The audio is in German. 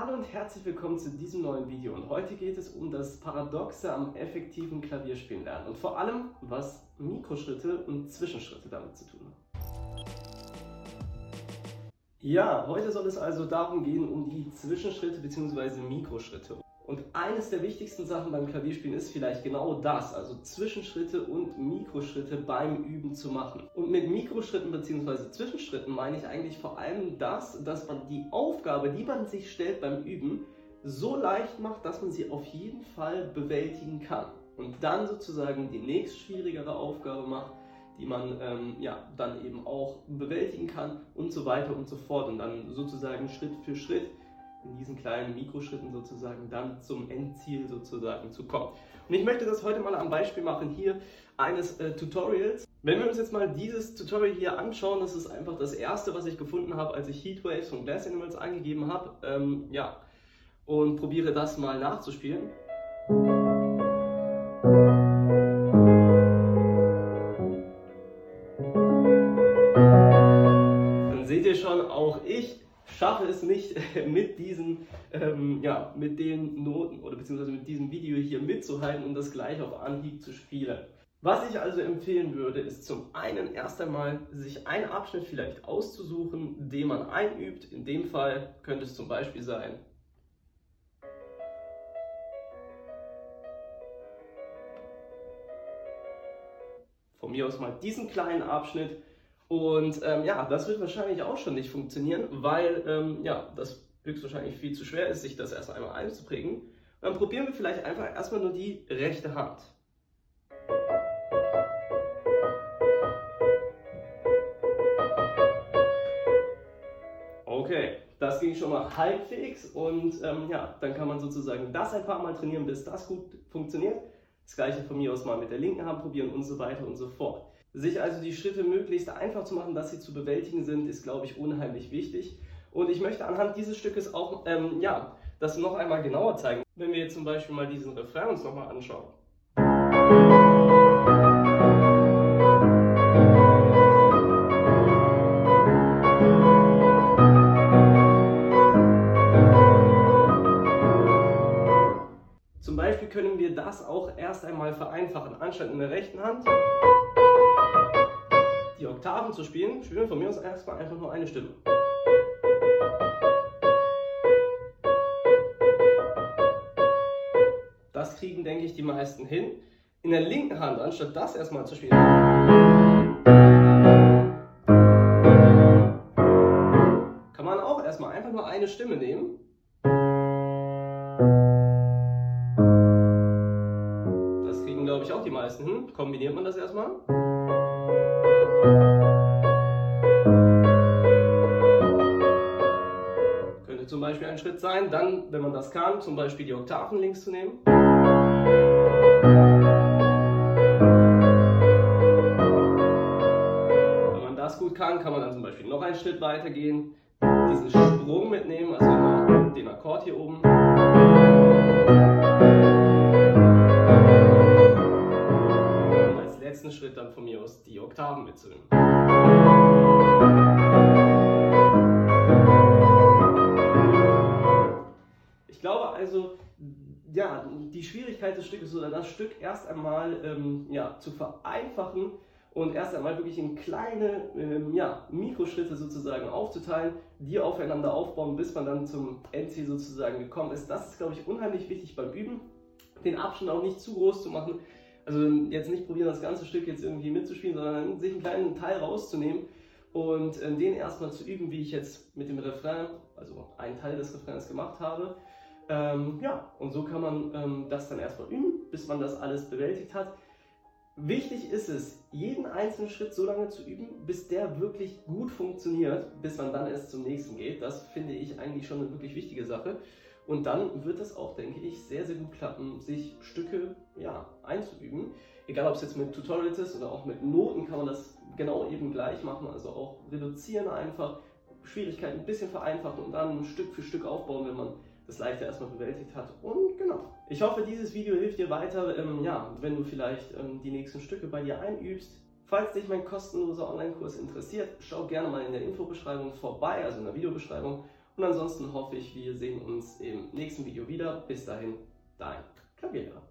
Hallo und herzlich willkommen zu diesem neuen Video und heute geht es um das Paradoxe am effektiven Klavierspielen lernen und vor allem, was Mikroschritte und Zwischenschritte damit zu tun haben. Ja, heute soll es also darum gehen, um die Zwischenschritte bzw. Mikroschritte. Und eines der wichtigsten Sachen beim Klavierspielen ist vielleicht genau das, also Zwischenschritte und Mikroschritte beim Üben zu machen. Und mit Mikroschritten bzw. Zwischenschritten meine ich eigentlich vor allem das, dass man die Aufgabe, die man sich stellt beim Üben, so leicht macht, dass man sie auf jeden Fall bewältigen kann. Und dann sozusagen die nächst schwierigere Aufgabe macht, die man ähm, ja, dann eben auch bewältigen kann und so weiter und so fort. Und dann sozusagen Schritt für Schritt in diesen kleinen Mikroschritten sozusagen dann zum Endziel sozusagen zu kommen. Und ich möchte das heute mal am Beispiel machen hier eines äh, Tutorials. Wenn wir uns jetzt mal dieses Tutorial hier anschauen, das ist einfach das erste, was ich gefunden habe, als ich Heatwaves von Glass Animals eingegeben habe. Ähm, ja, und probiere das mal nachzuspielen. Dann seht ihr schon, auch ich schaffe es nicht mit diesen, ähm, ja, mit den Noten oder beziehungsweise mit diesem Video hier mitzuhalten und das gleich auf Anhieb zu spielen. Was ich also empfehlen würde, ist zum einen erst einmal sich einen Abschnitt vielleicht auszusuchen, den man einübt. In dem Fall könnte es zum Beispiel sein, von mir aus mal diesen kleinen Abschnitt und ähm, ja, das wird wahrscheinlich auch schon nicht funktionieren, weil ähm, ja, das höchstwahrscheinlich viel zu schwer ist, sich das erst einmal einzuprägen. Und dann probieren wir vielleicht einfach erstmal nur die rechte Hand. Okay, das ging schon mal halbwegs und ähm, ja, dann kann man sozusagen das ein paar Mal trainieren, bis das gut funktioniert. Das gleiche von mir aus mal mit der linken Hand probieren und so weiter und so fort. Sich also die Schritte möglichst einfach zu machen, dass sie zu bewältigen sind, ist, glaube ich, unheimlich wichtig. Und ich möchte anhand dieses Stückes auch, ähm, ja, das noch einmal genauer zeigen. Wenn wir jetzt zum Beispiel mal diesen Refrain uns nochmal anschauen. Zum Beispiel können wir das auch erst einmal vereinfachen. Anstatt in der rechten Hand die Oktaven zu spielen, spielen wir von mir aus erstmal einfach nur eine Stimme. Das kriegen, denke ich, die meisten hin. In der linken Hand, anstatt das erstmal zu spielen, kann man auch erstmal einfach nur eine Stimme nehmen. Das kriegen, glaube ich, auch die meisten hin. Kombiniert man das erstmal. Ein Schritt sein, dann, wenn man das kann, zum Beispiel die Oktaven links zu nehmen. Wenn man das gut kann, kann man dann zum Beispiel noch einen Schritt weiter gehen, diesen Sprung mitnehmen, also immer den Akkord hier oben. Und als letzten Schritt dann von mir aus die Oktaven mitzunehmen. Die Schwierigkeit des Stückes oder das Stück erst einmal ähm, ja, zu vereinfachen und erst einmal wirklich in kleine ähm, ja, Mikroschritte sozusagen aufzuteilen, die aufeinander aufbauen, bis man dann zum Endziel sozusagen gekommen ist. Das ist, glaube ich, unheimlich wichtig beim Üben, den Abstand auch nicht zu groß zu machen. Also jetzt nicht probieren, das ganze Stück jetzt irgendwie mitzuspielen, sondern sich einen kleinen Teil rauszunehmen und äh, den erstmal zu üben, wie ich jetzt mit dem Refrain, also einen Teil des Refrains gemacht habe. Ähm, ja, und so kann man ähm, das dann erstmal üben, bis man das alles bewältigt hat. Wichtig ist es, jeden einzelnen Schritt so lange zu üben, bis der wirklich gut funktioniert, bis man dann erst zum nächsten geht. Das finde ich eigentlich schon eine wirklich wichtige Sache. Und dann wird es auch, denke ich, sehr, sehr gut klappen, sich Stücke ja, einzuüben. Egal, ob es jetzt mit Tutorials ist oder auch mit Noten, kann man das genau eben gleich machen. Also auch reduzieren einfach, Schwierigkeiten ein bisschen vereinfachen und dann Stück für Stück aufbauen, wenn man das Leichte erstmal bewältigt hat. Und genau. Ich hoffe, dieses Video hilft dir weiter, ähm, ja, wenn du vielleicht ähm, die nächsten Stücke bei dir einübst. Falls dich mein kostenloser Online-Kurs interessiert, schau gerne mal in der Infobeschreibung vorbei, also in der Videobeschreibung Und ansonsten hoffe ich, wir sehen uns im nächsten Video wieder. Bis dahin, dein Klavierlehrer.